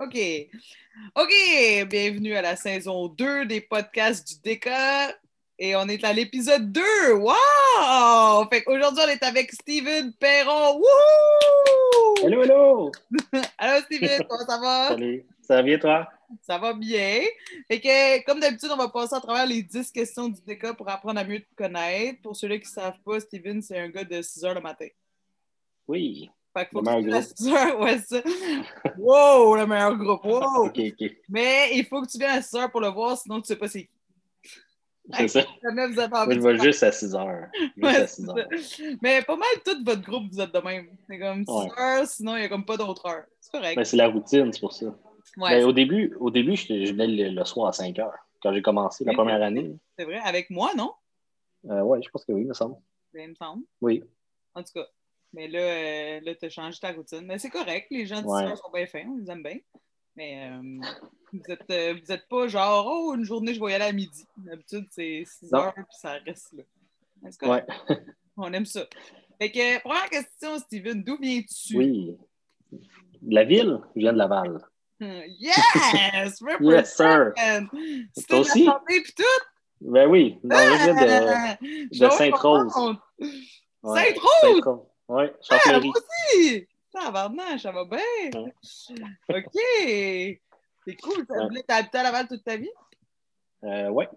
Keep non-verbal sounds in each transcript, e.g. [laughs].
OK. OK, bienvenue à la saison 2 des podcasts du DECA. Et on est à l'épisode 2. Wow! Fait qu'aujourd'hui, on est avec Steven Perron. Wouhou! Hello, hello! [laughs] Allô, Steven, comment ça va? Salut. Ça va bien, toi? Ça va bien. Fait que, comme d'habitude, on va passer à travers les 10 questions du DECA pour apprendre à mieux te connaître. Pour ceux-là qui ne savent pas, Steven, c'est un gars de 6 heures le matin. Oui. Fait qu'il faut Le que tu meilleur viennes à 6 heures. Ouais, ça. Wow, le meilleur groupe. Wow! [laughs] Mais il faut que tu viennes à 6 heures pour le voir, sinon tu sais pas c'est qui. C'est ça. Jamais vous avez Moi, envie je vais juste à 6 heures. Juste Ouais, à c'est 6 ça. heures. Mais pas mal tout votre groupe, vous êtes de même. C'est comme 6 Ouais. heures, sinon il n'y a comme pas d'autres heures. C'est correct. C'est la routine, c'est pour ça. ouais, Ben, au début, au début je, je venais le, le soir à 5 heures. Quand j'ai commencé la Oui. première année. c'est vrai. Avec moi, non? Euh, ouais, je pense que oui, il me semble. Ben, il me semble. Oui. En tout cas. Mais là, euh, là tu as changé ta routine. Mais c'est correct. Les gens de 6 Ouais. sont bien fins. On les aime bien. Mais euh, vous êtes, euh, pas genre, oh, une journée, je vais y aller à midi. D'habitude, c'est 6 Non. heures, puis ça reste là. C'est correct. Ouais. On aime ça. Fait que, première question, Steven, d'où viens-tu? Oui. De la ville, je viens de Laval. [laughs] Yes! [laughs] Yes, sir. la aussi? santé pis tout! Ben oui. Non, je viens de, Ah! de vais Sainte-Rose. ouais, Sainte-Rose? Oui, Ah, moi aussi! Tabarnage, ça va bien! OK! C'est cool. Ça Ouais. T'as habité à Laval toute ta vie? Euh, ouais.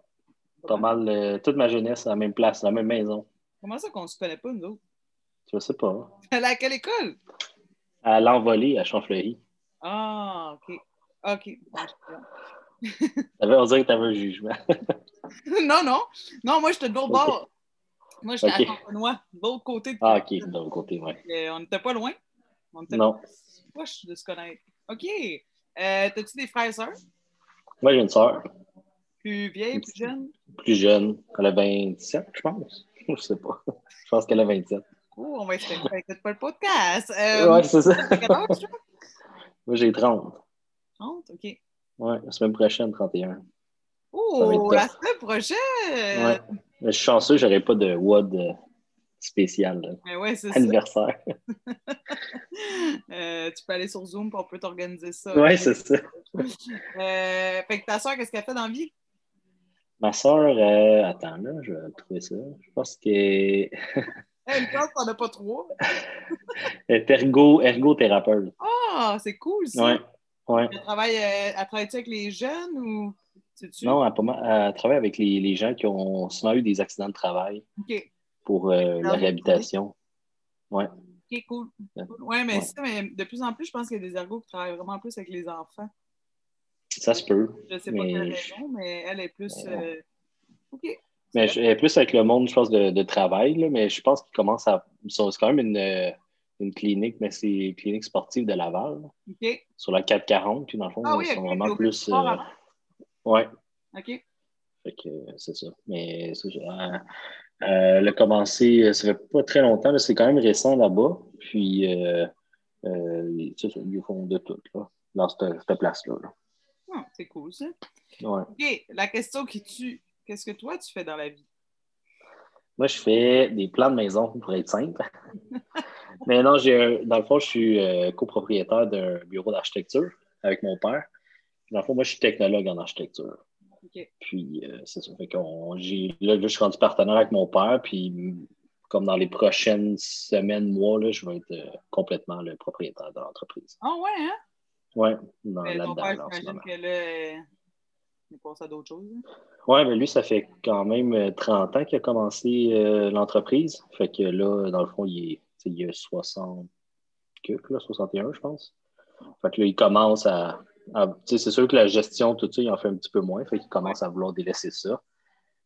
Pas mal euh, toute ma jeunesse à la même place, à la même maison. Comment ça qu'on se connaît pas, nous autres? Je sais pas. [laughs] À quelle école? À l'envolée à Champfleury. Ah, OK. OK. Je on [laughs] dirait que tu avais un jugement. [laughs] non, non. Non, moi, j'étais de l'autre Ok. bord. Moi, j'étais Ok. à Fontenoy, de l'autre côté de Ah, ok, de l'autre côté, ouais. Euh, on n'était pas loin. On était Non. proche de se connaître. OK. Euh, T'as-tu des frères et sœurs? Moi, j'ai une soeur, Plus vieilles, plus jeunes? plus jeune. Elle a 27, je pense. [laughs] Je sais pas. Je pense qu'elle a 27. Oh, on va essayer de écoute pas le podcast. Euh, Ouais, c'est ça. âge? Moi, j'ai 30. 30? OK. Ouais, la semaine prochaine, 31. Ça va Oh, être la semaine prochaine! Ouais. Je suis chanceux, j'aurais pas de WOD euh, spécial, là. Mais ouais, c'est ça. anniversaire. [laughs] Euh, tu peux aller sur Zoom puis on peut t'organiser ça. Ouais, c'est ça. [laughs] Euh, fait que ta soeur, qu'est-ce qu'elle fait dans la vie? Ma soeur, euh, attends, là, je vais trouver ça. Je pense qu'elle [laughs] Eh, une chance, t'en as pas trois. est ergo, ergothérapeute. Ah, c'est cool, ça. Ouais, ouais. Elle travaille, elle travaille-tu avec les jeunes ou? Non, elle, elle travaille avec les, les gens qui ont souvent eu des accidents de travail pour euh, la réhabilitation. Ouais. OK, cool. Ouais, mais Ouais. ça, mais de plus en plus, je pense qu'il y a des ergots qui travaillent vraiment plus avec les enfants. Ça se peut. Je sais pas Mais quelle raison, mais elle est plus. Euh, OK. Mais je- elle est plus avec le monde, je pense, de, de travail, là, mais je pense qu'ils commencent à. C'est quand même une, une clinique, mais c'est une clinique sportive de Laval, là, sur la 440, puis dans le fond, Ah oui, ils sont vraiment plus. euh. Ouais. OK. Fait que euh, c'est ça. Mais ça, je- euh, euh, a commencé, euh, ça fait pas très longtemps, c'est quand même récent là-bas. Puis, euh, euh, c'est ça, ils font de tout, là, dans cette, cette place-là. là. Ah, c'est cool, ça. Ouais. OK. La question qui tue. Qu'est-ce que toi, tu fais dans la vie? Moi, je fais des plans de maison pour être simple. [laughs] Mais non, j'ai dans le fond, je suis copropriétaire d'un bureau d'architecture avec mon père. Dans le fond, moi, je suis technologue en architecture. Puis, euh, c'est ça. Fait qu'on, j'ai, là, je suis rendu partenaire avec mon père. Puis, comme dans les prochaines semaines, mois, là, je vais être euh, complètement le propriétaire de l'entreprise. Ah, ouais, hein? Ouais, dans, Mais ton là-dedans, père, là, en ce j'imagine que là, euh, il passe à d'autres choses. hein? Ouais, mais lui, ça fait quand même euh, 30 ans qu'il a commencé euh, l'entreprise. Fait que là, dans le fond, il, est, il a 60 que, là, 61, je pense. Fait que là, il commence à. à- tu sais, c'est sûr que la gestion, tout ça, il en fait un petit peu moins. Fait qu'il commence à vouloir délaisser ça.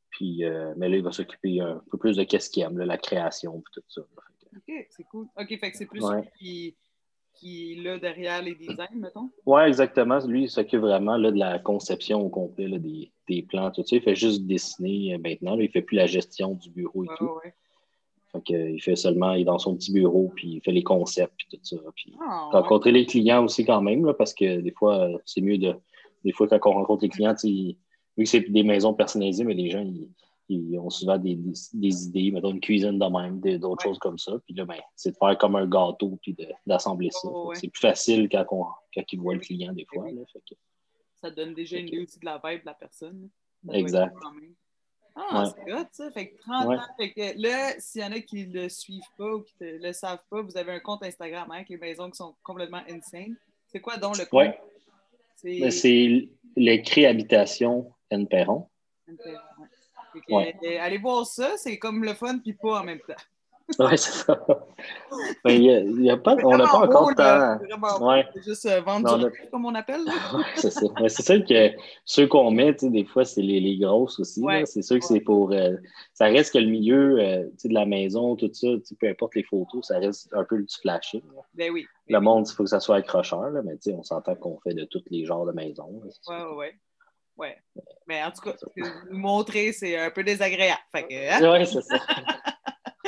Puis, euh, mais là, il va s'occuper un peu plus de qu'est-ce qu'il aime, là, la création, puis tout ça. Que- OK, c'est cool. OK, fait que c'est plus Ouais. lui qui, qui est là derrière les designs, mettons? Ouais, exactement. Lui, il s'occupe vraiment là, de la conception au complet, là, des, des plans, tout ça. Il fait juste dessiner euh, maintenant. Il fait plus la gestion du bureau et Ouais, tout. ouais. Fait que, il fait seulement, il est dans son petit bureau, puis il fait les concepts, puis tout ça. Puis ouais. rencontrer les clients aussi quand même, là, parce que des fois, c'est mieux de. Des fois, quand on rencontre les clients, ils- vu que c'est des maisons personnalisées, mais les gens, ils, ils ont souvent des, des, idées, mettons une cuisine de même, d'autres choses comme ça. Puis là, ben, c'est de faire comme un gâteau puis d'assembler ça. Oh, c'est plus facile quand, on, quand ils voient le client des fois. Là, Ça donne déjà une idée aussi de la vibe de la personne. exact. Ah, c'est hot, ça. Fait que 30 ans. Fait que là, s'il y en a qui ne le suivent pas ou qui ne le savent pas, vous avez un compte Instagram hein, avec les maisons qui sont complètement insane. C'est quoi donc le compte? Oui. C'est les Créhabitations N. Perron. N. Perron, ouais. Allez voir ça, c'est comme le fun puis pas en même temps. Oui, c'est ça. Mais y a, y a pas, on n'a pas encore temps. Ouais. C'est juste euh, vendre du comme on appelle. [laughs] c'est ça. Mais c'est sûr que ceux qu'on met, des fois, c'est les, les, grosses aussi. C'est sûr que c'est pour. Euh, ça reste que le milieu euh, de la maison, tout ça, peu importe les photos, ça reste un peu du flashing. Ben oui. Le monde, il faut que ça soit accrocheur, là, mais on s'entend qu'on fait de tous les genres de maisons. Oui, oui, oui. Ouais. Mais en tout cas, nous montrer, c'est un peu désagréable. Hein? Oui, c'est ça. [laughs]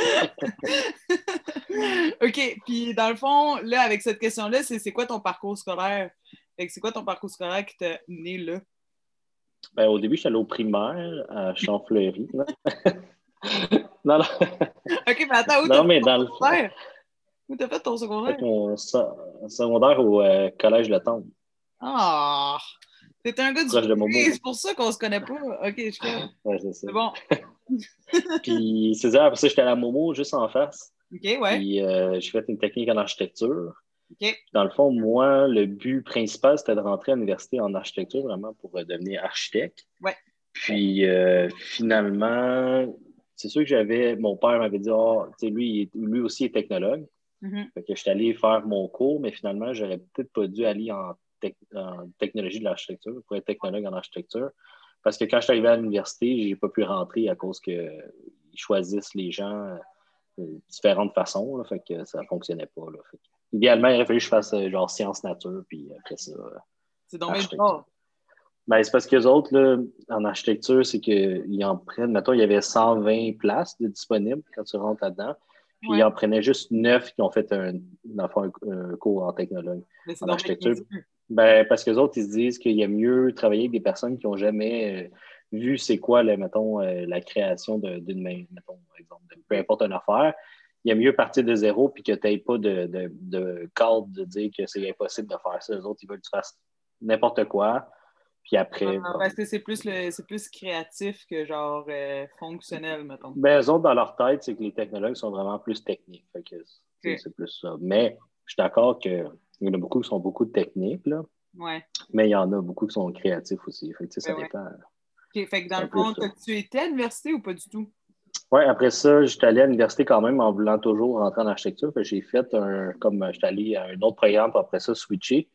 [laughs] OK. Puis, dans le fond, là, avec cette question-là, c'est quoi ton parcours scolaire? C'est quoi ton parcours scolaire qui t'a né là? Ben, au début, je suis allé au primaire à Champfleury. [laughs] non, non. OK, mais attends, où t'as fait ton secondaire? Où t'as fait ton secondaire? Fait mon secondaire au euh, Collège Le Temple. Ah! T'es un gars du C'est pour ça qu'on se connaît pas. OK, je fais. [laughs] Ouais, c'est ça. C'est bon. [laughs] puis c'est ça, après ça, j'étais à la Momo juste en face. OK, ouais. Puis euh, j'ai fait une technique en architecture. OK. Dans le fond, moi, le but principal, c'était de rentrer à l'université en architecture, vraiment pour euh, devenir architecte. Ouais. Puis euh, finalement, c'est sûr que j'avais. Mon père m'avait dit, oh, lui, lui aussi est technologue. Mm-hmm. Fait que je suis allé faire mon cours, mais finalement, j'aurais peut-être pas dû aller en, en technologie de l'architecture pour être technologue en architecture. Parce que quand je suis arrivé à l'université, je n'ai pas pu rentrer à cause qu'ils choisissent les gens de différentes façons. fait que ça ne fonctionnait pas. idéalement, il aurait fallu que je fasse euh, genre sciences nature, puis après ça. C'est donc bien ben, c'est parce que les autres, là, en architecture, c'est qu'ils en prennent, mettons, il y avait 120 places de disponibles quand tu rentres là-dedans. Puis ils en prenaient juste 9 qui ont fait un, un, cours en technologie, en architecture. Ben, parce que les autres, ils se disent qu'il y a mieux travailler avec des personnes qui n'ont jamais euh, vu c'est quoi, mettons, euh, la création d'une main, mettons, par exemple, peu importe une affaire. Il y a mieux partir de zéro puis que tu n'aies pas de, de, de, cadre de dire que c'est impossible de faire ça. Les autres, ils veulent que tu fasses n'importe quoi. Puis après. Ah, parce que c'est plus, plus créatif que genre euh, fonctionnel, mettons. Ben, eux autres, dans leur tête, c'est que les technologues sont vraiment plus techniques. Fait que c'est plus ça. Mais je suis d'accord que il y en a beaucoup qui sont beaucoup techniques, là. Ouais. Mais il y en a beaucoup qui sont créatifs aussi. Fait que, ça ben dépend. Fait que dans le fond, tu étais à l'université ou pas du tout? Oui, après ça, j'étais allé à l'université quand même en voulant toujours rentrer en architecture. J'ai fait un, comme j'étais allé à un autre programme, puis après ça, switcher.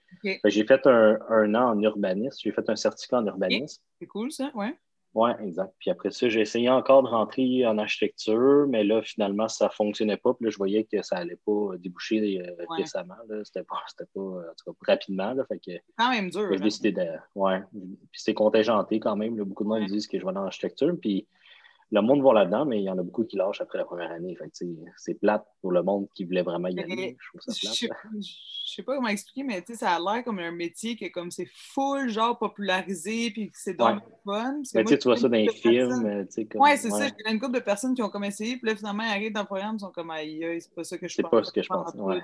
J'ai fait un, un, an en urbanisme. J'ai fait un certificat en urbanisme. C'est cool, ça, ouais. Oui, exact. Puis après ça, j'ai essayé encore de rentrer en architecture, mais là, finalement, ça ne fonctionnait pas. Puis là, je voyais que ça n'allait pas déboucher euh, récemment. C'était pas, pas, en tout cas, rapidement. Là, fait que, quand même dur. J'ai hein. décidé de. Ouais. Puis c'est contingenté quand même. beaucoup de monde disent que je vais dans l'architecture. Puis le monde va là-dedans, mais il y en a beaucoup qui lâchent après la première année. c'est plate pour le monde qui voulait vraiment y aller. Je sais, sais pas comment expliquer, mais ça a l'air comme un métier que comme c'est full, genre popularisé, puis que c'est donc fun. Mais tu vois ça dans les films. Comme... Ouais, c'est ça. J'ai une couple de personnes qui ont comme essayé, puis là, finalement, ils arrivent dans le programme, ils sont comme, aïe, c'est pas ça que je pense. C'est pas ce que je pense. Ouais.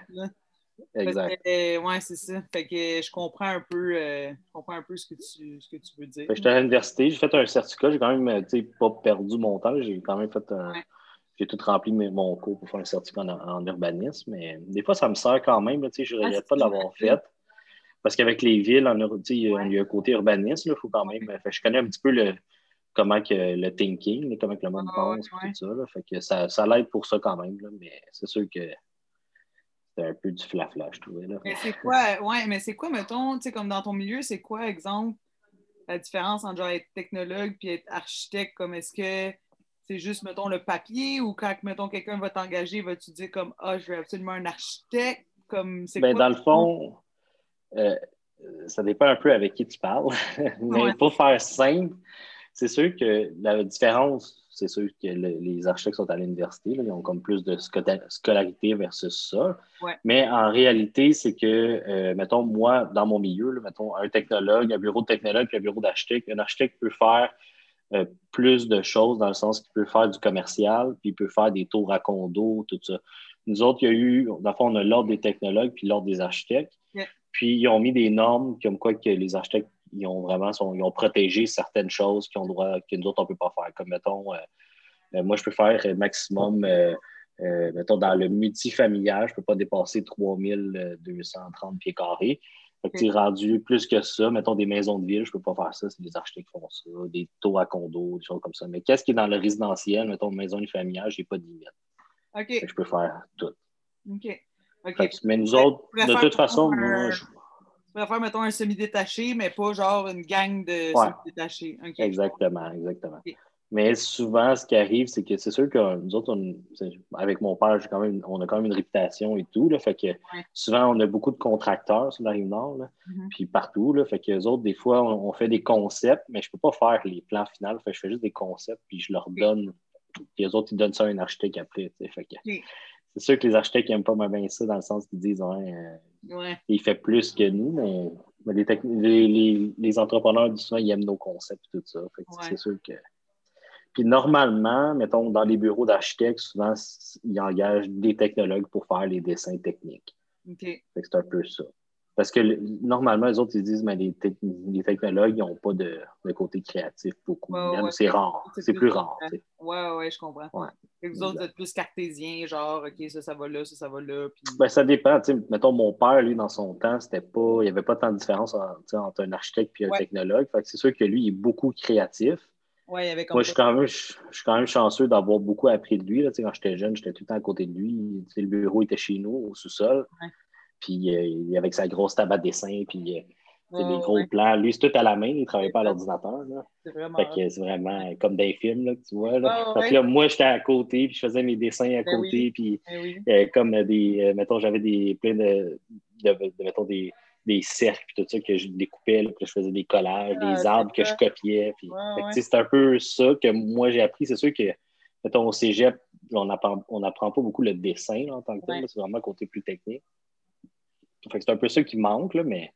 Exact. ouais, c'est ça. Fait que je comprends un peu, euh, je comprends un peu ce, que tu, ce que tu veux dire. J'étais à l'université, j'ai fait un certificat, j'ai quand même pas perdu mon temps, j'ai quand même fait un. J'ai tout rempli mon cours pour faire un certificat en, urbanisme, mais des fois, ça me sert quand même. Je ne regrette ah, pas de l'avoir fait. Parce qu'avec les villes, on il y a un côté urbanisme, il faut quand même. je connais un petit peu le, comment que le thinking, comment que le monde ah, pense, tout ça. fait que ça, ça l'aide pour ça quand même. mais c'est sûr que un peu du flafla, je trouvais. Là. Mais c'est quoi, ouais, mais c'est quoi, mettons, tu sais, comme dans ton milieu, c'est quoi, exemple, la différence entre genre être technologue et être architecte? Comme est-ce que c'est juste, mettons, le papier ou quand, mettons, quelqu'un va t'engager, vas-tu dire comme Ah, je veux absolument un architecte? Comme, c'est ben, Dans le fond, euh, ça dépend un peu avec qui tu parles. [laughs] Mais pour faire simple, c'est sûr que la différence c'est sûr que les architectes sont à l'université, ils ont comme plus de scolarité versus ça. Mais en réalité, c'est que, euh, mettons, moi, dans mon milieu, mettons, un technologue, un bureau de technologue puis un bureau d'architecte, un architecte peut faire euh, plus de choses dans le sens qu'il peut faire du commercial, puis il peut faire des tours à condo, tout ça. Nous autres, il y a eu, dans le fond, on a l'ordre des technologues puis l'ordre des architectes. Puis ils ont mis des normes comme quoi que les architectes ils ont vraiment ils ont protégé certaines choses ont droit, que nous autres, on ne peut pas faire. Comme mettons, euh, euh, moi, je peux faire maximum, mettons, dans le multifamilial, je ne peux pas dépasser 3230 pieds carrés. Fait que, rendu plus que ça, mettons des maisons de ville, je ne peux pas faire ça, c'est des architectes qui font ça, des tours à condo, des choses comme ça. Mais qu'est-ce qui est dans le résidentiel, mettons maison familiale, je n'ai pas de limite. OK. je peux faire tout. OK. mais nous autres, de toute façon, moi, je... Tu faire, mettons, un semi-détaché, mais pas genre une gang de semi-détachés. Exactement, exactement. Mais souvent, ce qui arrive, c'est que c'est sûr que nous autres, avec mon père, quand même, on a quand même une réputation et tout. Là, fait que souvent, on a beaucoup de contracteurs sur la rive nord, mm-hmm. puis partout. Là, fait que les autres, des fois, on, fait des concepts, mais je ne peux pas faire les plans finaux. Fait je fais juste des concepts, puis je leur donne. Puis les autres, ils donnent ça à un architecte après. Fait que, C'est sûr que les architectes n'aiment pas bien ça dans le sens qu'ils disent ouais, euh, il fait plus que nous, mais, les, les, entrepreneurs, souvent, ils aiment nos concepts et tout ça. C'est sûr que. Puis normalement, mettons, dans les bureaux d'architectes, souvent, ils engagent des technologues pour faire les dessins techniques. C'est un peu ça. Parce que normalement, les autres, ils disent, mais les, technologues, ils n'ont pas de, côté créatif beaucoup. c'est rare. C'est plus, rare. Oui, oui, je comprends. vous autres, vous êtes plus cartésiens, genre, OK, ça, ça va là, ça, ça va là. Puis... Ben, ça dépend. Mettons, mon père, lui, dans son temps, c'était pas. Il n'y avait pas tant de différence entre un architecte et un technologue. Fait c'est sûr que lui, il est beaucoup créatif. Ouais, il avait Moi, je suis, quand même, je, suis quand même chanceux d'avoir beaucoup appris de lui. Là. Quand j'étais jeune, j'étais tout le temps à côté de lui. le bureau était chez nous, au sous-sol. Puis euh, avec sa grosse table à dessin, puis euh, les gros plans. Lui, c'est tout à la main, il ne travaillait pas à l'ordinateur. C'est vraiment, c'est vraiment comme des films, là, tu vois. Là. là, moi, j'étais à côté, puis je faisais mes dessins à ben côté, puis ben euh, comme des, mettons, j'avais des plein de, de, mettons, des, des cercles, puis tout ça, que je découpais, là, puis je faisais des collages, des arbres que je copiais. Puis, c'est un peu ça que moi, j'ai appris. C'est sûr que, mettons, au cégep, on n'apprend on apprend pas beaucoup le dessin en tant que tel. C'est vraiment côté plus technique c'est un peu ça qui manque, là, mais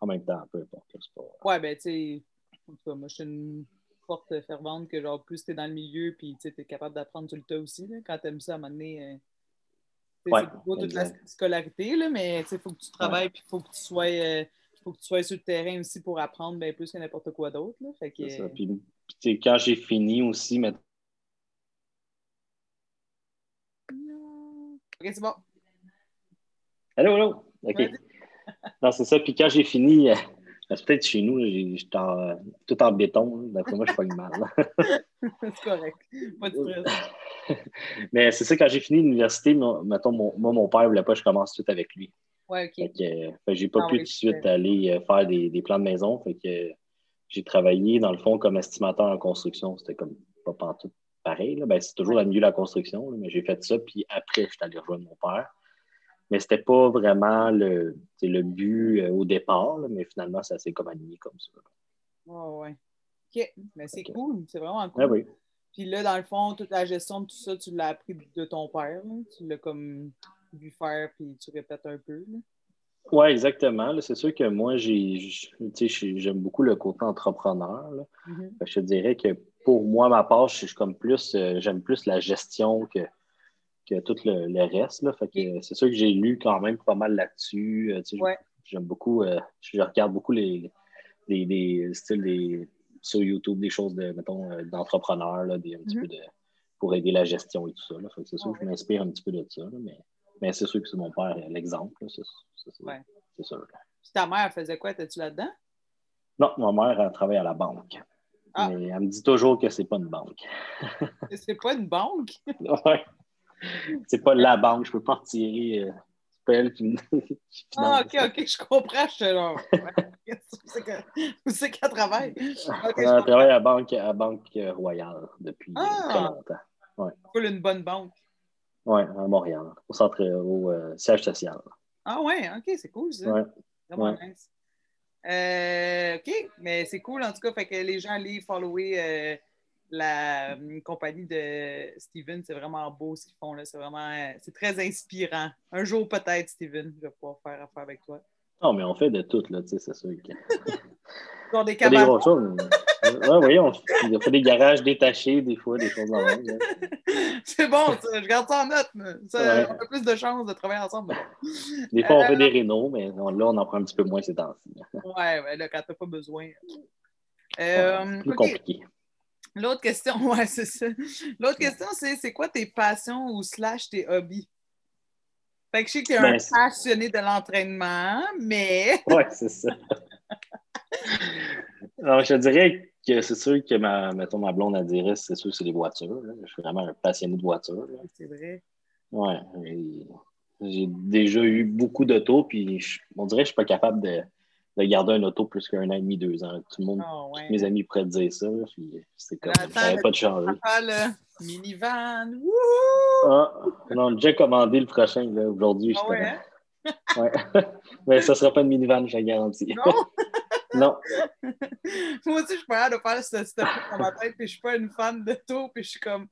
en même temps, peu importe. Pas... Ouais, ben, tu sais, en tout cas, moi, je suis une forte fervente que, genre, plus tu es dans le milieu, puis tu es capable d'apprendre tout le temps aussi, là, quand tu aimes ça, à un moment donné. Euh, ouais, c'est toute la scolarité, là, mais il faut que tu travailles, puis il faut que tu sois. Euh, faut que tu sois sur le terrain aussi pour apprendre bien plus que n'importe quoi d'autre. Fait que... ça. Puis, puis quand j'ai fini aussi, mais... Ok, c'est bon. Allô, allô? OK. Non, c'est ça. Puis quand j'ai fini, euh, c'est peut-être chez nous, j'étais tout en béton. D'après moi, je pas mal. [laughs] c'est correct. Pas de stress. [laughs] Mais c'est ça, quand j'ai fini l'université, mettons, mon, moi, mon père ne voulait pas que je commence tout avec lui. Ouais, OK. Fait que, j'ai pas ah pu tout de suite aller euh, faire des, des, plans de maison. Fait que j'ai travaillé, dans le fond, comme estimateur en construction. C'était comme pas partout pareil. Ben, c'est toujours la milieu de la construction, mais j'ai fait ça. Puis après, je suis allé rejoindre mon père. Mais ce n'était pas vraiment le, le but euh, au départ, mais finalement, ça s'est comme animé comme ça. Oui, oui. OK, mais c'est cool, c'est vraiment cool. Ah oui. Puis là, dans le fond, toute la gestion de tout ça, tu l'as appris de ton père. Tu l'as comme vu faire, puis tu répètes un peu. Oui, exactement. C'est sûr que moi, j'aime beaucoup le côté entrepreneur. Mm-hmm. Je te dirais que pour moi, ma part, je suis comme plus, euh, j'aime plus la gestion que, que tout le, reste. Là. Fait que c'est sûr que j'ai lu quand même pas mal là-dessus. Euh, j'aime beaucoup, euh, je regarde beaucoup les, les, styles des, sur YouTube, des choses de, mettons, euh, d'entrepreneurs, un petit mm-hmm. peu de, pour aider la gestion et tout ça. Là. Fait que c'est sûr que je m'inspire un petit peu de ça. mais, mais c'est sûr que c'est mon père l'exemple. C'est, c'est, sûr. ta mère faisait quoi? Étais-tu là-dedans? Non, ma mère elle travaille à la banque. Ah. Mais elle me dit toujours que c'est pas une banque. [laughs] c'est pas une banque? oui c'est pas la banque, je peux pas retirer. Euh, c'est pas elle qui, [laughs] Ah, ok, ok, je comprends. Je suis là. Où c'est qu'elle travaille? elle travaille à Banque, à banque Royale depuis ah! très longtemps. Ouais. Cool, une bonne banque. Oui, à Montréal, au centre, au euh, siège social. Ah ouais, ok, c'est cool ça. Ouais. Vraiment nice. Euh, ok, mais c'est cool en tout cas, fait que les gens allaient follower euh, la euh, compagnie de Steven, c'est vraiment beau ce qu'ils font. C'est vraiment euh, c'est très inspirant. Un jour, peut-être, Steven, je vais pouvoir faire affaire avec toi. Non, mais on fait de tout, là, tu sais, c'est sûr. Que... Dans des cabanes. Ouais, oui, on, fait des garages détachés, des fois, des choses dans [laughs] le C'est bon, ça, je garde ça en note. Ça, On a plus de chances de travailler ensemble. Des fois, on fait des rénaux, mais là, on en prend un petit peu moins ces temps-ci. Ouais, ouais, là, quand t'as pas besoin. Euh, c'est plus compliqué. L'autre question, [laughs] ouais, c'est ça. L'autre question, c'est c'est quoi tes passions ou slash tes hobbies? Fait que je sais que tu es un passionné de l'entraînement, mais. [laughs] Ouais, c'est ça. Alors, je dirais que c'est sûr que ma, mettons, ma blonde à dire, c'est sûr que c'est les voitures. Je suis vraiment un passionné de voitures. C'est vrai. Ouais. J'ai déjà eu beaucoup d'autos, puis on dirait que je suis pas capable de, de garder un auto plus qu'un an et demi, deux ans. Tout le monde, oh, tous mes amis pourraient dire ça. C'est comme, ça pas de changer. minivan, ah, on a déjà commandé le prochain, aujourd'hui. Ah ouais, hein? ouais. [laughs] Mais ça ne sera pas de minivan, je garantis. [laughs] Non? non. Moi aussi, je suis pas de faire ce step dans ma tête, puis je suis pas une fan de tout, puis je suis comme.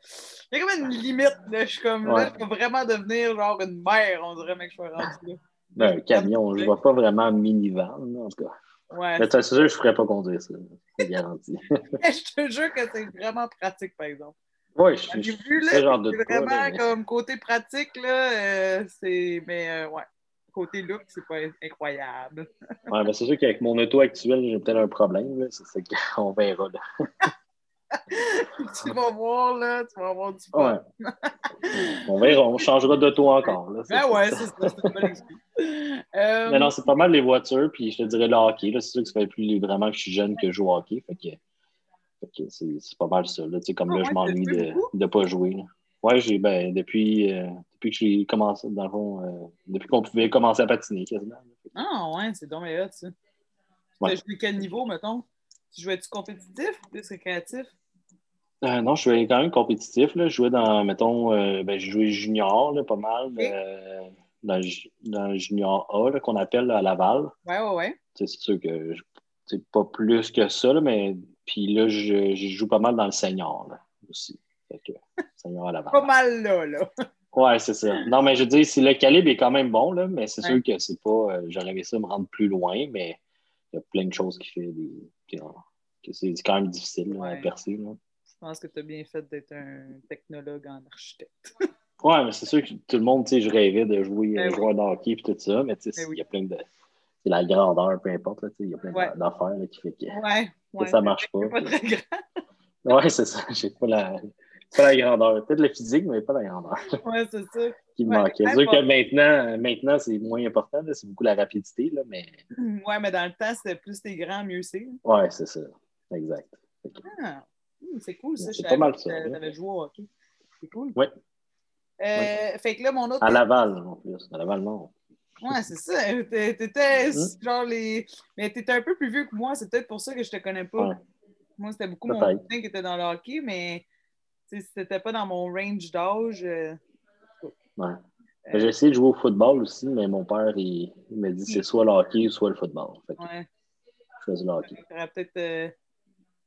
Il y a comme une limite, là. Je suis comme, là, je peux vraiment devenir genre une mère, on dirait, mec, je suis rendu là. Ben, un camion, je ne vois pas vraiment minivan, en tout cas. Ouais. Mais c'est sûr, je ne ferais pas conduire ça, c'est garanti. [laughs] je te jure que c'est vraiment pratique, par exemple. Oui, je suis vu, là, genre de vraiment comme côté pratique, là, euh, c'est. Mais euh, ouais, côté look, c'est pas incroyable. [laughs] ouais, mais c'est sûr qu'avec mon auto actuel, j'ai peut-être un problème, c'est qu'on verra, là. [laughs] [laughs] tu vas voir, là, tu vas avoir du fun. Ouais. on verra, on changera d'auto encore. Là, ben ouais, c'est ça, c'est une bonne euh... Mais non, c'est pas mal les voitures, puis je te dirais le hockey. C'est sûr que ça fait plus vraiment que je suis jeune que je joue au hockey. Fait que, c'est pas mal ça. Là. Comme là, je m'ennuie de ne pas jouer. Là. Ouais, j'ai ben, depuis, euh, depuis que j'ai commencé, dans le fond, euh, depuis qu'on pouvait commencer à patiner quasiment. Ah ouais, c'est dommage ça. Tu as joué quel niveau, mettons? Tu jouais-tu compétitif ou plus récréatif? Euh, non, je jouais quand même compétitif. Là. Je jouais dans, mettons, euh, ben, j'ai joué junior là, pas mal. Euh, dans, dans, le junior A qu'on appelle à Laval. Ouais, ouais, ouais. C'est sûr que c'est pas plus que ça, là, mais puis là, je, je, joue pas mal dans le senior là, aussi. Fait que, senior à Laval. pas mal là, là. ouais, c'est ça. Non, mais je veux dire, si le calibre est quand même bon, là, mais c'est sûr que c'est pas. J'aurais aimé ça me rendre plus loin, mais il y a plein de choses qui fait des. C'est quand même difficile à percer. Là. Je pense que tu as bien fait d'être un technologue en architecte. [laughs] ouais, mais c'est sûr que tout le monde, tu sais, je rêvais de jouer ben joueur de hockey et tout ça, mais tu sais, ben il y a plein de. C'est la grandeur, peu importe, il y a plein d'affaires qui fait que, ouais, [laughs] ça marche pas. [laughs] ouais, c'est ça. J'ai pas la, pas la grandeur. Peut-être le physique, mais pas la grandeur. ouais, c'est ça. qui me manquait. C'est sûr que maintenant, maintenant c'est moins important, c'est beaucoup la rapidité, là, mais. Ouais, mais dans le temps, c'était plus t'es grand, mieux c'est. Ouais, c'est ça. Exact. Ah. Hmm, c'est cool, ça. C'est pas mal ça. Tu avais joué au hockey. C'est cool. Oui. Euh, fait que là, mon autre. À Laval, en plus. À Laval, non. Ouais, c'est ça. T'étais hmm? genre les. Mais t'étais un peu plus vieux que moi. C'est peut-être pour ça que je te connais pas. Moi, c'était beaucoup mon cousin qui était dans le hockey, mais c'était pas dans mon range d'âge. Euh, ouais. Euh... J'ai essayé de jouer au football aussi, mais mon père, il, m'a dit c'est soit le hockey ou soit le football. Fait ouais. Je choisis le hockey. peut-être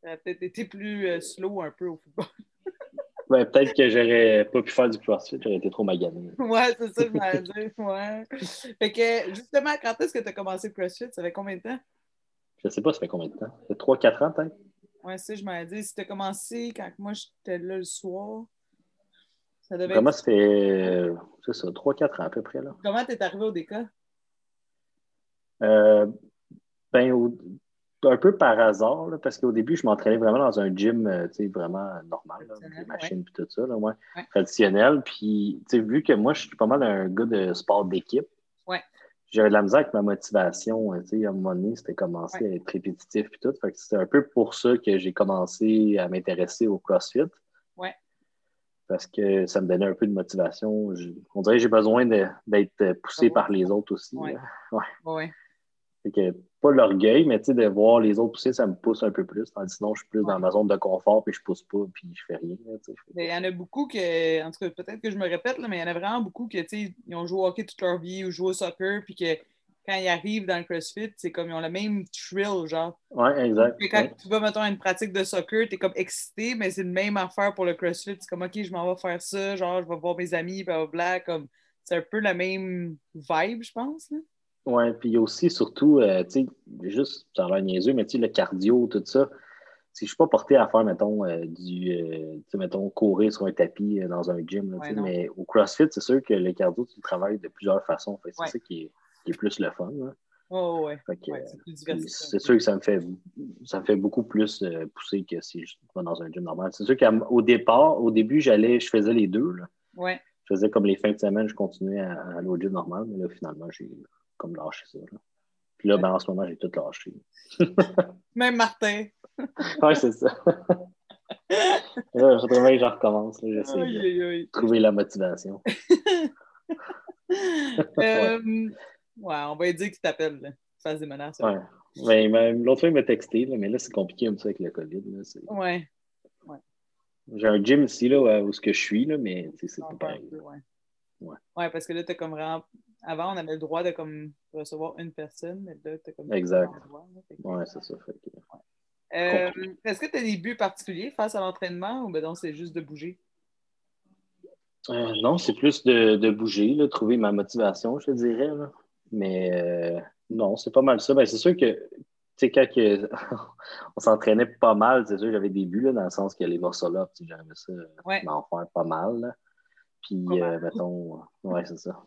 euh, ça a peut-être été plus euh, slow un peu au football. [laughs] ouais, peut-être que j'aurais pas pu faire du crossfit, j'aurais été trop magané. Ouais, c'est ça, je m'allais dire. Ouais. Fait que, justement, quand est-ce que tu as commencé le crossfit? Ça fait combien de temps? Je sais pas, ça fait combien de temps? Ça fait 3-4 ans, peut-être? Ouais, ça, je m'allais dire. Si tu as commencé quand moi j'étais là le soir, ça devait Comment ça fait, c'est ça, 3-4 ans à peu près, là. Comment t'es arrivé au DECA? Euh, ben, au, un peu par hasard, parce qu'au début, je m'entraînais vraiment dans un gym euh, vraiment normal, avec des machines et tout ça, là, traditionnel. Puis, vu que moi, je suis pas mal un gars de sport d'équipe, j'avais de la misère avec ma motivation. Euh, à un moment donné, c'était commencé à être répétitif et tout. c'est un peu pour ça que j'ai commencé à m'intéresser au CrossFit. Parce que ça me donnait un peu de motivation. on dirait que j'ai besoin d'être poussé par les autres aussi. Ouais. [laughs] ouais. Pas l'orgueil, mais de voir les autres pousser, ça me pousse un peu plus. sinon, je suis plus dans ma zone de confort, puis je pousse pas, puis je fais rien. Il y en a beaucoup que, en tout cas, peut-être que je me répète, là, mais il y en a vraiment beaucoup qui ils ont joué au hockey toute leur vie ou joué au soccer, puis que quand ils arrivent dans le CrossFit, c'est comme ils ont le même thrill, genre. Oui, exact. quand tu vas, mettons, à une pratique de soccer, tu es comme excité, mais c'est le même affaire pour le CrossFit. C'est comme, OK, je m'en vais faire ça, genre, je vais voir mes amis, blablabla, comme, c'est un peu la même vibe, je pense. Là. Oui, puis il y a aussi, surtout, euh, tu sais, juste, ça a l'air niaiseux, mais tu sais, le cardio, tout ça, si je suis pas porté à faire, mettons, euh, du, euh, tu sais, mettons, courir sur un tapis euh, dans un gym, là, Ouais, mais au CrossFit, c'est sûr que le cardio, tu le travailles de plusieurs façons. Ouais. C'est ça qui est, qui est plus le fun. là. Oh, ouais. Ouais, c'est sûr que ça me fait, ça me fait beaucoup plus pousser que si je vais dans un gym normal. C'est sûr qu'au départ, au début, j'allais, je faisais les deux. là. Ouais. Je faisais comme les fins de semaine, je continuais à, à aller au gym normal, mais là, finalement, j'ai comme lâché ça. là. Puis là, ben, en ce moment, j'ai tout lâché. [laughs] Même Martin. [laughs] Ouais, c'est ça. [laughs] là, je que je recommence. J'essaie de trouver la motivation. Euh, ouais, on va lui dire qu'il t'appelle, fasse des menaces. Ouais. Mais l'autre fois, il m'a texté, là, mais là, c'est compliqué comme ça avec le COVID. là, c'est- Ouais. J'ai un gym ici, là, où ce que je suis, là, mais tu c'est On pas pareil. peu, ouais. Ouais. Ouais, parce que là, t'as comme vraiment. Avant, on avait le droit de comme recevoir une personne, mais là, t'as comme. Exact. là. Fait que- Ouais, c'est ça. fait Euh, Est-ce que tu as des buts particuliers face à l'entraînement ou ben donc c'est juste de bouger? Euh, non, c'est plus de, de bouger, là, trouver ma motivation, je te dirais. là. Mais euh, non, c'est pas mal ça. Ben, c'est sûr que, tu quand que- [laughs] on s'entraînait pas mal, c'est sûr que j'avais des buts, là, dans le sens que les tu sais, j'aimais ça, Ouais. d'en faire pas mal. là. Puis, Pas mal. mettons, ouais, c'est ça.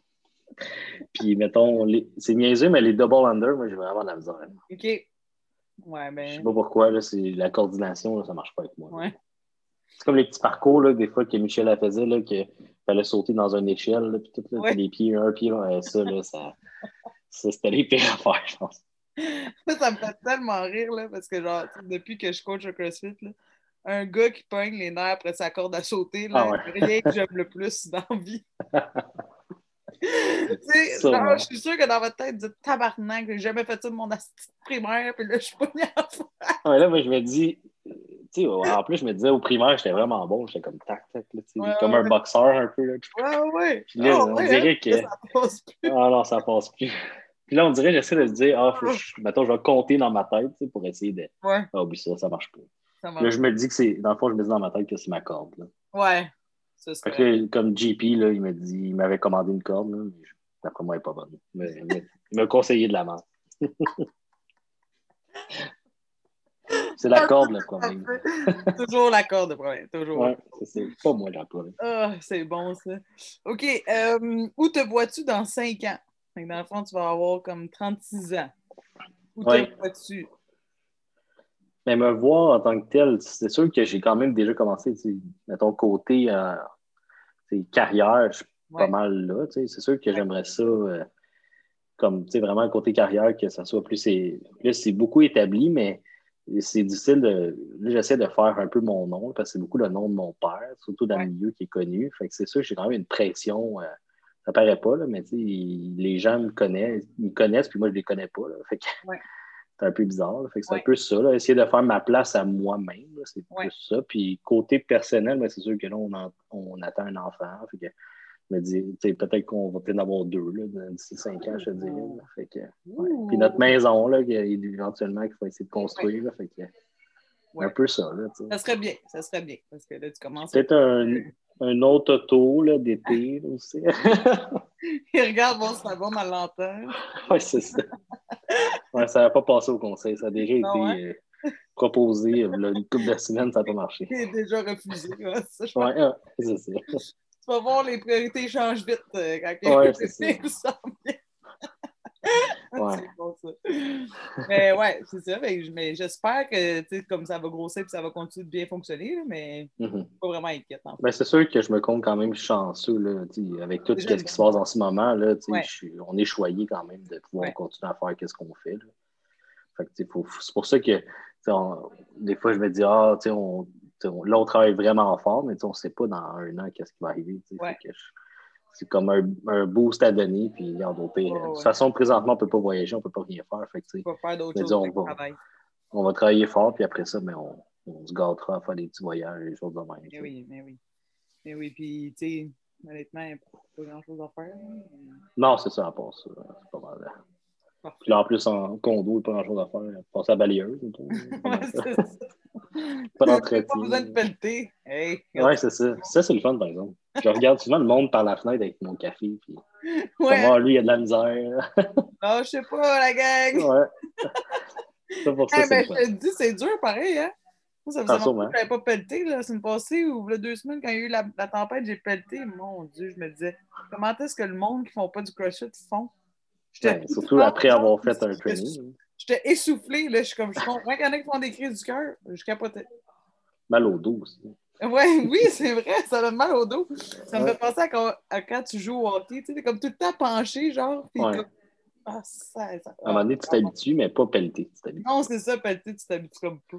Puis, mettons, les- c'est niaiseux, mais les double under, moi, j'ai vraiment de la misère. là. OK. Ouais, Je ben. sais pas pourquoi, là, c'est la coordination, là, ça marche pas avec moi. là. Ouais. C'est comme les petits parcours, là, des fois, que Michel a faisait, là, qu'il fallait sauter dans une échelle, là, puis tout, là, Ouais. les pieds, un pied, ouais, ça, là, ça, ça, c'était les pires affaires, je pense. [laughs] Ça, me fait tellement rire, là, parce que, genre, depuis que je coach au CrossFit, là, un gars qui pogne les nerfs après sa corde à sauter, là, Ah ouais. rien que j'aime le plus dans la vie. [laughs] Je suis sûre que dans votre tête, vous dites tabarnak, j'ai jamais fait ça de mon astuce primaire, puis là, je suis pas à faire. Ouais, là, moi, je me dis, tu sais, en plus, je me disais, au primaire, j'étais vraiment bon, j'étais comme tac, tac, là, Ouais, comme ouais. un boxeur un peu, là. Ouais, ouais. Puis là, Ah, on ouais, dirait hein, que- Ça passe plus. Ah non, ça passe plus. Puis là, on dirait, j'essaie de se dire, ah, que je, mettons, je vais compter dans ma tête, pour essayer de. Ouais, Ah, oublie ça, ça marche pas. ça Là, je me dis que c'est, dans le fond, je me dis dans ma tête que c'est ma corde, là. Ouais. Ça Fait que serait... là, comme JP, là, il m'a dit, il m'avait commandé une corde, là, mais d'après moi, elle n'est pas bonne. Mais, mais- il m'a conseillé de la merde. [laughs] c'est la corde le problème. Toujours la corde de problème. Toujours. Ouais, c'est- pas moi le problème. Ah, c'est bon ça. OK. euh, où te vois-tu dans 5 ans? Dans le fond, tu vas avoir comme 36 ans. Où Ouais. te vois-tu? Mais me voir en tant que tel, c'est sûr que j'ai quand même déjà commencé, mettons, côté euh, carrière, je suis Ouais. pas mal là. C'est sûr que j'aimerais ça, euh, comme, vraiment côté carrière, que ça soit plus. Là, c'est beaucoup établi, mais c'est difficile de. Là, j'essaie de faire un peu mon nom, parce que c'est beaucoup le nom de mon père, surtout dans Ouais. le milieu qui est connu. Fait que c'est sûr que j'ai quand même une pression. euh, ça paraît pas, là, mais les gens me connaissent, ils me connaissent, puis moi, je les connais pas. là. Fait que Ouais. C'est un peu bizarre. Fait que c'est Ouais. un peu ça, là, essayer de faire ma place à moi-même. C'est Ouais. plus ça. Puis côté personnel, ben, c'est sûr que là, on, en- on attend un enfant. Fait que me dis, peut-être qu'on va peut-être en avoir deux là, d'ici cinq ans, je te dirais. là. Fait que, ouais. Puis notre maison, là, éventuellement, qu'il faut essayer de construire. là. Fait que. Un peu ça. Là. Ça serait bien. Ça serait bien. Parce que là, tu commences. Peut-être un, un autre auto là, d'été là, aussi. [laughs] [laughs] Il regarde mon savon dans l'entente. [laughs] oui, c'est ça. Ouais, ça n'a pas passé au conseil. Ça a déjà été ouais? euh, proposé euh, une couple de semaines, ça n'a pas marché. Il est déjà refusé. Ouais, ça, je Ouais, ouais, c'est ça. Tu vas voir, les priorités changent vite euh, quand c'est [laughs] ça. il s'en vient. Ouais. C'est bon, ça. Mais ouais, c'est ça. J- Mais j'espère que comme ça va grossir et ça va continuer de bien fonctionner, mais Mhm. pas vraiment inquiète. En fait. Ben, c'est sûr que je me compte quand même chanceux là, avec tout ce qui se passe en ce moment. Là, Ouais. je on est choyé quand même de pouvoir Ouais. continuer à faire ce qu'on fait. c'est pour ça que on- des fois, je me dis, ah, on, on- là, on travaille vraiment fort, mais on ne sait pas dans un an qu'est-ce qui va arriver. Fait que je- c'est comme un, un boost à donner, puis au pire, Ouais, De toute façon, présentement, on ne peut pas voyager, on ne peut pas rien faire. Fait que, vas faire choses on va- travail. on va travailler fort, puis après ça, mais on, on se gâtera à faire des petits voyages, des choses de même. Mais oui, mais oui. Mais oui, puis tu sais, honnêtement, il n'y a pas grand-chose à faire. là. Non, c'est ça, à part ça. C'est pas mal. Puis là, en plus, en condo, il n'y a pas grand-chose à faire. Passer à la balayeuse. tout. [laughs] Ouais, [laughs] c'est ça. Pas Pas d'entretien. besoin de pelleter. Hey, Ouais, c'est ça. Ça, c'est le fun, par exemple. Je regarde souvent le monde par la fenêtre avec mon café. Puis, [laughs] ouais. comment lui, il y a de la misère. Ah, je sais pas, la gang. ouais. Ça, pour ça, c'est ben, je te dis, c'est dur pareil, hein? Moi, ça faisait longtemps que je n'avais pas pelleté la semaine passée ou là, deux semaines, quand il y a eu la, tempête, j'ai pelleté. Mon Dieu, je me disais, comment est-ce que le monde qui ne font pas du CrossFit font? Surtout après avoir fait un training. J'étais essoufflée, là. Je suis comme, je comprends qu'il y en a qui font des crises du cœur. Je capotais. Mal au dos aussi. Ouais, [laughs] oui, c'est vrai, ça donne mal au dos. Ça me fait penser à quand, tu joues au hockey, tu sais, comme tout le temps penché, genre. Ouais. Ah, ça, ça, à un moment donné, tu t'habitues, mais pas pelleté. Non, c'est ça, pelleté, tu t'habitues comme pas.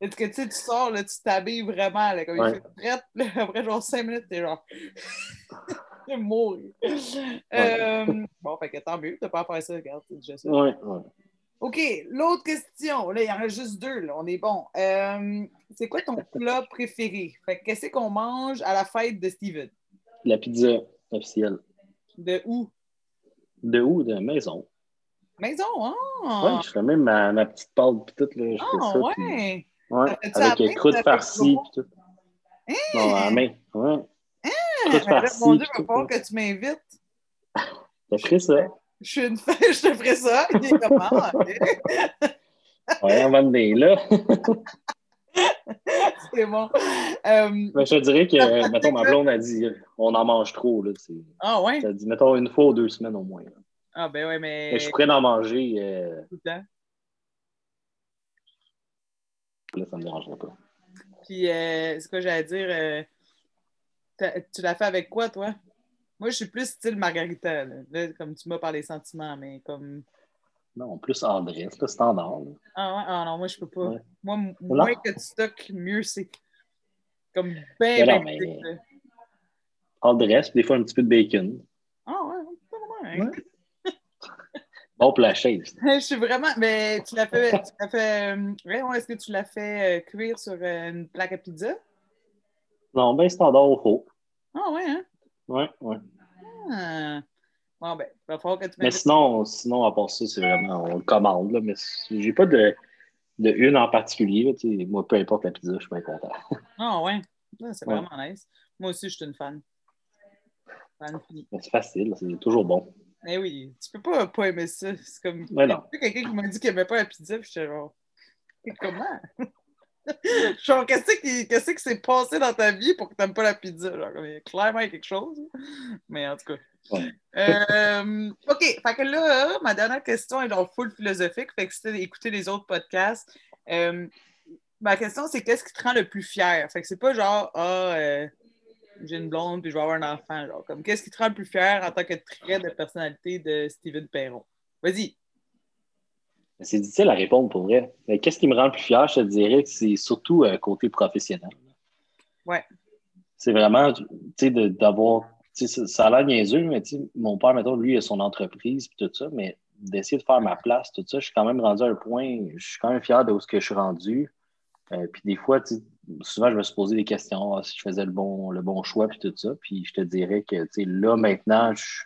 Est-ce que tu sais, tu sors, là, tu t'habilles vraiment, là, comme il fait prête, là, [laughs] après genre cinq minutes, t'es genre. Mourir. Euh, [laughs] bon, fait que tant mieux, t'as pas à faire ça, regarde, c'est déjà ça. Ouais, ouais. OK, l'autre question. Là, il y en a juste deux, là. On est bon. Euh, c'est quoi ton plat préféré? Fait qu'est-ce qu'on mange à la fête de Steven? La pizza officielle. De où? De où? De maison. Maison, ah! Oui, je fais même ma, ma petite pâte puis tout, là. Je ah, fais ça, ouais! ouais, avec croûte farcie puis tout. Hein? Non, à main. Ouais. [laughs] Mon Dieu, il va falloir que tu m'invites. T'as pris ça? Je suis une fête, [laughs] je te ferai ça. Il est comment? [laughs] ouais, on va me là. C'est bon. Euh, je te dirais que, mettons, ma blonde a dit on en mange trop. Là, ah ouais? Ça dit, mettons, une fois ou deux semaines au moins. Ah ben ouais, mais. je suis prêt d'en manger. Euh... Tout le temps. Là, ça ne me dérangerait pas. Puis, euh, c'est quoi j'allais dire? Tu l'as fait avec quoi, toi? Moi, je suis plus style Margarita, là. comme tu m'as parlé sentiments, mais comme. Non, plus André, c'est standard. Ah ouais? Ah non, moi, je peux pas. Moi, moins que tu stockes, mieux c'est. Comme bien, bien mais... André, des fois un petit peu de bacon. Ah ouais, pas vraiment. Ouais. [laughs] bon pour la chaise. je suis vraiment. Mais tu l'as fait. Tu l'as fait. Euh... est-ce que tu l'as fait euh, cuire sur euh, une plaque à pizza? Non, bien standard au four. Ah ouais, hein? Ouais, ouais. Ah. Bon, ben, il va falloir que tu Mais sinon, sinon, à part ça, c'est vraiment, on le commande, là, mais j'ai pas de, de une en particulier. Là, moi, peu importe la pizza, je suis bien content. [laughs] Ah ouais, c'est vraiment nice. Moi aussi, je suis une fan. C'est facile, c'est toujours bon. Mais oui, tu peux pas pas aimer ça. C'est comme. Mais non. quelqu'un qui m'a dit qu'il aimait pas la pizza, puis j'étais genre. Comment? [laughs] Genre, qu'est-ce qui qui s'est passé dans ta vie pour que tu n'aimes pas la pizza? Genre, il y a clairement quelque chose. Mais en tout cas. Euh, OK. Fait que là, ma dernière question est genre full philosophique. Fait que c'était d'écouter les autres podcasts. Euh, ma question, c'est qu'est-ce qui te rend le plus fier? Fait que c'est pas genre, ah, euh, j'ai une blonde puis je vais avoir un enfant. Genre, comme, qu'est-ce qui te rend le plus fier en tant que trait de personnalité de Steven Perron? Vas-y. C'est difficile à répondre pour vrai. Mais qu'est-ce qui me rend le plus fier, je te dirais que c'est surtout euh, côté professionnel. Ouais. C'est vraiment, tu sais, d'avoir. Ça a l'air niaiseux, mais mon père, mettons, lui, a son entreprise et tout ça, mais d'essayer de faire ma place, tout ça, je suis quand même rendu à un point, je suis quand même fier de où ce que je suis rendu. Euh, puis des fois, souvent, je me suis posé des questions, ah, si je faisais le bon, le bon choix, puis tout ça. Puis je te dirais que, là, maintenant, je,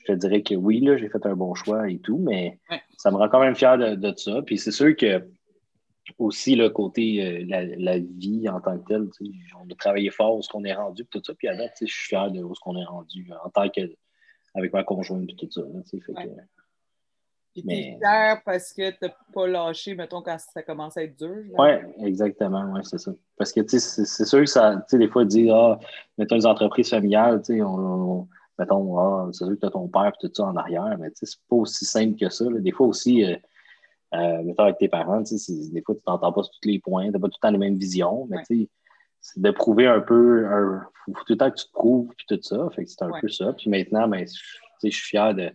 je te dirais que oui, là, j'ai fait un bon choix et tout, mais ça me rend quand même fier de, ça. Puis c'est sûr que aussi le côté euh, la, vie en tant que telle, on a travaillé fort où ce qu'on est rendu, tout ça. Puis à date, je suis fier de où ce qu'on est rendu en tant que avec ma conjointe et tout ça. Puis mais... fier parce que tu n'as pas lâché, mettons, quand ça commence à être dur. Oui, exactement, ouais, c'est ça. Parce que c'est sûr que ça, des fois, dire, ah, mettons, les entreprises familiales, on, on mettons, ah, c'est sûr que tu as ton père et tout ça en arrière, mais c'est pas aussi simple que ça. Des fois aussi, euh, euh, mettons avec tes parents, des fois, tu n'entends pas sur tous les points, tu n'as pas tout le temps les mêmes visions, mais c'est de prouver un peu, il faut tout le temps que tu te prouves puis tout ça. Fait que c'est un peu ça. Puis maintenant, ben, je suis fier de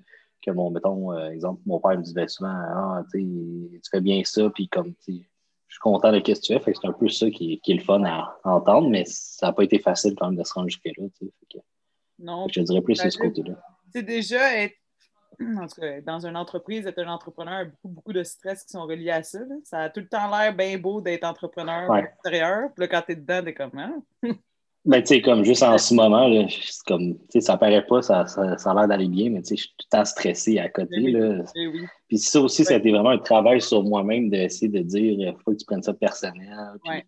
que mon, mettons, euh, exemple, mon père me disait souvent Ah, tu fais bien ça, puis comme je suis content de ce que tu fais. Fait que c'est un peu ça qui, qui, est le fun à, entendre, mais ça n'a pas été facile quand même de se rendre jusque-là. Non. Je dirais plus sur ce côté-là. C'est déjà être, [clears throat] en tout cas, dans une entreprise, être un entrepreneur, beaucoup, beaucoup de stress qui sont reliés à ça. Ça a tout le temps l'air bien beau d'être entrepreneur à l'extérieur. Puis là, quand t'es dedans, t'es comme, hein? [laughs] Ben, tu sais, comme juste en ce moment, là, comme, ça paraît pas, ça, ça, ça a l'air d'aller bien, mais tu sais, je suis tout le temps stressé à côté, oui, là. Oui. Puis ça aussi, ça a été vraiment un travail sur moi-même d'essayer de dire, il faut que tu prennes ça personnel. Puis,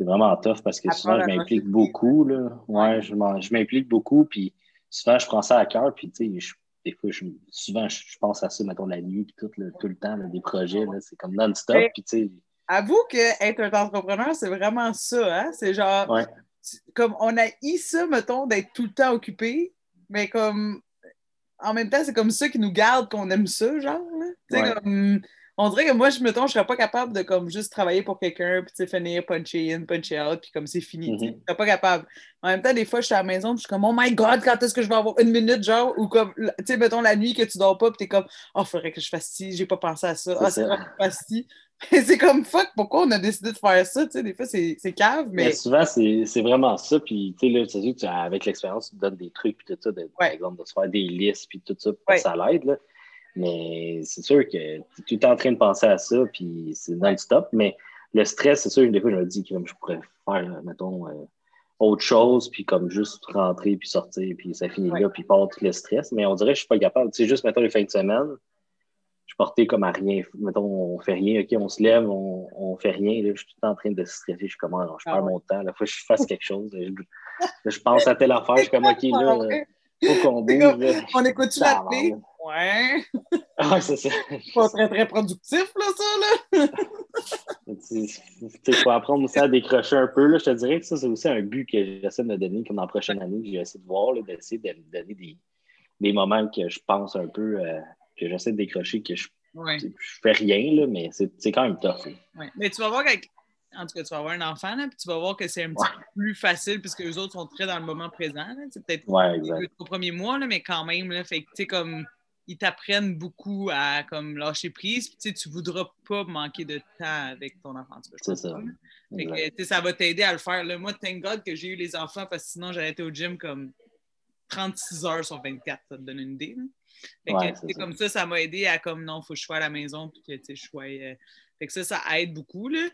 c'est vraiment tough parce que souvent, je m'implique beaucoup. Là. Ouais, je m'implique beaucoup, puis souvent, je prends ça à cœur, puis tu sais, des fois, je, souvent, je, pense à ça, mettons, la nuit, puis tout, le, tout le temps, des projets, c'est comme non-stop, puis tu sais. avoue que être un entrepreneur, c'est vraiment ça, hein? C'est genre, Ouais. comme on a eu ça, mettons, d'être tout le temps occupé, mais comme, en même temps, c'est comme ça qui nous garde qu'on aime ça, genre, là. Tu sais, Ouais. comme, on dirait que moi, je, mettons, je serais pas capable de, comme, juste travailler pour quelqu'un, puis, finir, puncher in, puncher out, puis comme c'est fini, sais. Mhm. Je serais pas capable. En même temps, des fois, je suis à la maison, puis je suis comme, oh my God, quand est-ce que je vais avoir une minute, genre, ou comme, tu sais, mettons, la nuit que tu dors pas, puis t'es comme, oh, faudrait que je fasse ci, j'ai pas pensé à ça, ah, c'est vrai que je fasse ci. [laughs] c'est comme, fuck, pourquoi on a décidé de faire ça, tu sais, des fois, c'est cave, Mais, mais. souvent, c'est c'est vraiment ça. Puis, tu sais, là, c'est sûr que avec l'expérience, tu te donnes des trucs, puis tout ça, de, par exemple, de se faire des listes, puis tout ça, Ouais. ça l'aide, là. Mais c'est sûr que tu es tout le temps en train de penser à ça, puis c'est non-stop. Mais le stress, c'est sûr que des fois, je me dis que je pourrais faire, mettons, euh, autre chose, puis comme juste rentrer, puis sortir, puis ça finit Ouais. là, puis part tout le stress. Mais on dirait que je suis pas capable. Tu sais, juste, mettons, les fins de semaine, je suis porté comme à rien. Mettons, on fait rien, OK, on se lève, on, on fait rien. Là, je suis tout le temps en train de stresser. Je suis comme, ah, non, je Ah perds ouais. mon temps. Là, faut que je fasse quelque chose. Je, pense à telle affaire. Je suis comme, [laughs] OK, Ah, là, faut qu'on bouge. là. On écoute-tu la. Ouais. Ah, c'est ça. [laughs] Pas très, très productif, là, ça, là. [laughs] Tu sais, faut apprendre aussi à décrocher un peu. Là. Je te dirais que ça, c'est aussi un but que j'essaie de me donner, comme dans la prochaine année, que j'essaie de voir, là, d'essayer de me donner des, des moments que je pense un peu, euh, que j'essaie de décrocher, que je, Ouais. je fais rien, là, mais c'est quand même tough. Ouais. Mais tu vas voir qu'avec. En tout cas, tu vas avoir un enfant, là, puis tu vas voir que c'est un petit Ouais. peu plus facile puisque les autres sont très dans le moment présent. là. C'est peut-être Ouais, trois premiers mois, là, mais quand même, là, fait que, tu sais, comme, ils t'apprennent beaucoup à comme, lâcher prise, puis tu sais, tu voudras pas manquer de temps avec ton enfant. C'est ça. Fait que, Exact. tu sais, ça va t'aider à le faire. Là. Moi, thank God que j'ai eu les enfants parce que sinon, j'aurais été au gym comme 36 heures sur 24. Ça te donne une idée. là. Fait Ouais, que, comme ça, ça m'a aidé à comme non, faut que je sois à la maison puis que je sois. euh, Fait que ça, ça aide beaucoup. Là.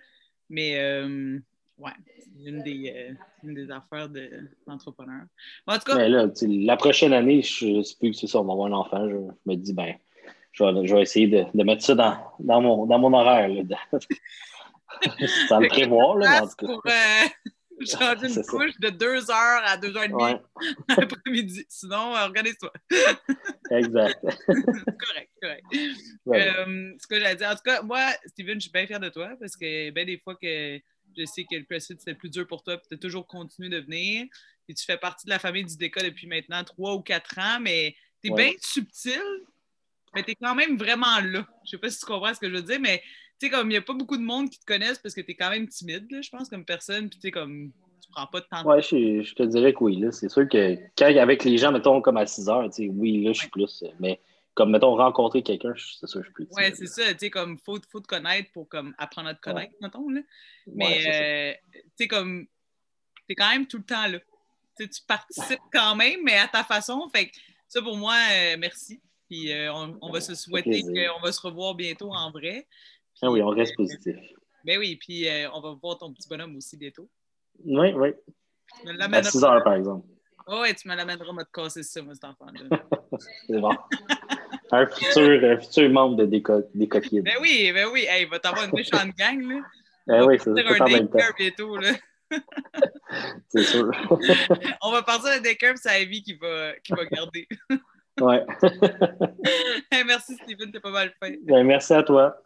Mais euh, ouais, c'est une des, euh, une des affaires de l'entrepreneur. En tout cas, Mais là, la prochaine année, je sais plus que c'est ça, on va avoir un enfant. Je, je me dis, ben, je vais, je vais essayer de, de mettre ça dans, dans, mon, dans mon horaire. Là, [laughs] Sans le prévoir, là, mais en tout cas. pour euh, [laughs] changer une ça. couche de 2 heures à 2 heures et demie Ouais, [laughs] l'après-midi. Sinon, euh, organise-toi. exact. correct, correct. Euh, ce que j'allais dire, en tout cas, moi, Steven, je suis bien fière de toi parce que ben des fois que je sais que le CrossFit c'était plus dur pour toi, puis tu as toujours continué de venir. Puis tu fais partie de la famille du DECA depuis maintenant trois ou quatre ans, mais tu es Ouais. bien subtil, mais tu es quand même vraiment là. Je sais pas si tu comprends ce que je veux dire, mais tu sais, comme il n'y a pas beaucoup de monde qui te connaissent parce que tu es quand même timide, là, je pense, comme personne, puis tu sais, comme tu prends pas de temps. Ouais, je, je te dirais que oui. C'est sûr que quand avec les gens, mettons, comme à 6 heures, tu sais, oui, là, je suis plus. Mais comme, mettons, rencontrer quelqu'un, c'est sûr que je suis plus. Ouais, c'est ça, tu sais, comme faut, faut te connaître pour comme apprendre à te connaître, mettons, là. Ouais, Mais, ça. euh, tu sais, comme, t'es quand même tout le temps là. Tu tu participes [laughs] quand même, mais à ta façon. Fait que ça, pour moi, euh, merci. Puis euh, on, on va se souhaiter qu'on va se revoir bientôt en vrai. Ah oui, on reste positif. Ben oui, puis on va voir ton petit bonhomme aussi bientôt. Oui, oui. Tu À l'amèneras. 6 heures, par exemple. Oh, ouais, tu me l'amèneras, me te casser ça, moi, cet enfant-là. [laughs] C'est bon. [laughs] un, futur, un futur membre de Déco- Décopier. ben oui, ben oui. Hey, il va t'avoir une méchante gang, là. [laughs] On va oui, c'est tout un même temps. bientôt, là. [laughs] C'est sûr. [laughs] On va partir daycare, puis c'est Ivy qui va, qui va garder. ouais. Hey, merci, Steven, t'es pas mal fait. Ben, merci à toi.